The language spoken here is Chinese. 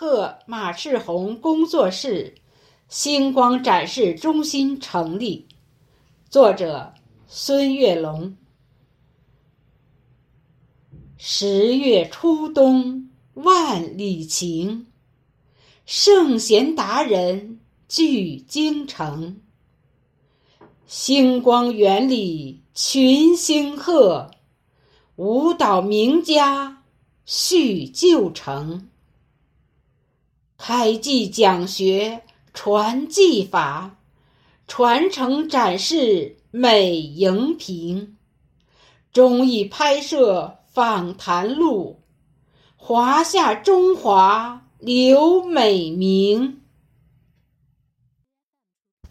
贺马赤红工作室星光展示中心成立。作者：孙月龙。十月初冬万里晴，圣贤达人聚京城。星光园里群星贺，舞蹈名家续旧成。开记讲学传技法，传承展示美荧屏。综艺拍摄。访谈录，华夏中华留美名。